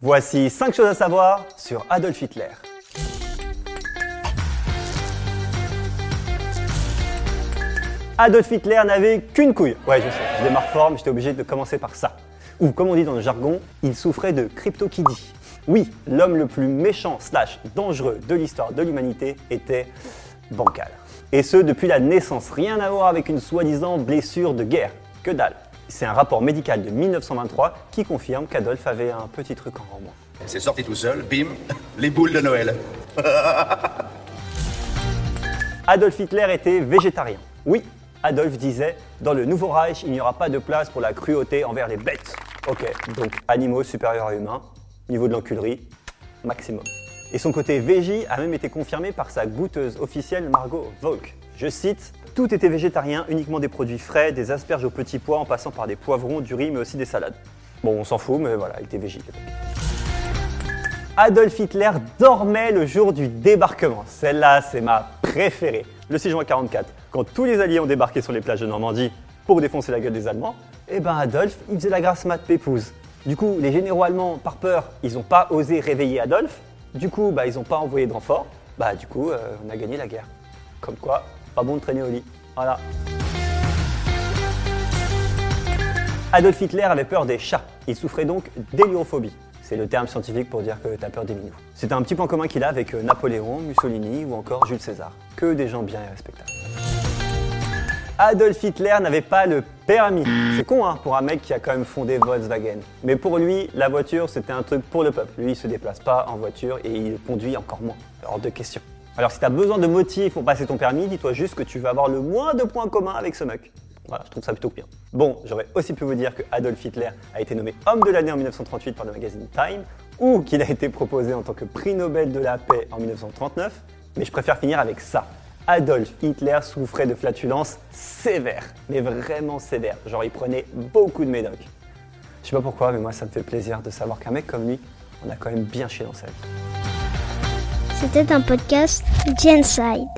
Voici 5 choses à savoir sur Adolf Hitler. Adolf Hitler n'avait qu'une couille. Ouais, je sais, je démarre fort, mais j'étais obligé de commencer par ça. Ou, comme on dit dans le jargon, il souffrait de cryptokidie. Oui, l'homme le plus méchant slash dangereux de l'histoire de l'humanité était bancal. Et ce, depuis la naissance. Rien à voir avec une soi-disant blessure de guerre. Que dalle. C'est un rapport médical de 1923 qui confirme qu'Adolf avait un petit truc en moins. C'est sorti tout seul, bim, les boules de Noël. Adolf Hitler était végétarien. Oui, Adolf disait Dans le nouveau Reich, il n'y aura pas de place pour la cruauté envers les bêtes. Ok, donc animaux supérieurs à humains, niveau de l'enculerie, maximum. Et son côté végie a même été confirmé par sa goûteuse officielle Margot Volk. Je cite Tout était végétarien, uniquement des produits frais, des asperges aux petits pois en passant par des poivrons, du riz, mais aussi des salades. Bon, on s'en fout, mais voilà, il était végé. Adolf Hitler dormait le jour du débarquement. Celle-là, c'est ma préférée. Le 6 juin 44, quand tous les alliés ont débarqué sur les plages de Normandie pour défoncer la gueule des Allemands, eh ben Adolf, il faisait la grasse mat pépouse. Du coup, les généraux allemands, par peur, ils n'ont pas osé réveiller Adolf. Du coup, bah, ils n'ont pas envoyé de renfort. Bah, du coup, euh, on a gagné la guerre. Comme quoi, pas bon de traîner au lit. Voilà. Adolf Hitler avait peur des chats. Il souffrait donc d'héliophobie. C'est le terme scientifique pour dire que t'as peur des minous. C'est un petit point commun qu'il a avec euh, Napoléon, Mussolini ou encore Jules César. Que des gens bien et respectables. Adolf Hitler n'avait pas le permis. C'est con hein, pour un mec qui a quand même fondé Volkswagen. Mais pour lui, la voiture c'était un truc pour le peuple. Lui il se déplace pas en voiture et il conduit encore moins. Hors de question. Alors si t'as besoin de motifs pour passer ton permis, dis-toi juste que tu vas avoir le moins de points communs avec ce mec. Voilà, je trouve ça plutôt bien. Bon, j'aurais aussi pu vous dire que Adolf Hitler a été nommé homme de l'année en 1938 par le magazine Time, ou qu'il a été proposé en tant que prix Nobel de la paix en 1939, mais je préfère finir avec ça. Adolf Hitler souffrait de flatulences sévères, mais vraiment sévères. Genre, il prenait beaucoup de médocs. Je sais pas pourquoi, mais moi, ça me fait plaisir de savoir qu'un mec comme lui, on a quand même bien chié dans sa vie. C'était un podcast Genside.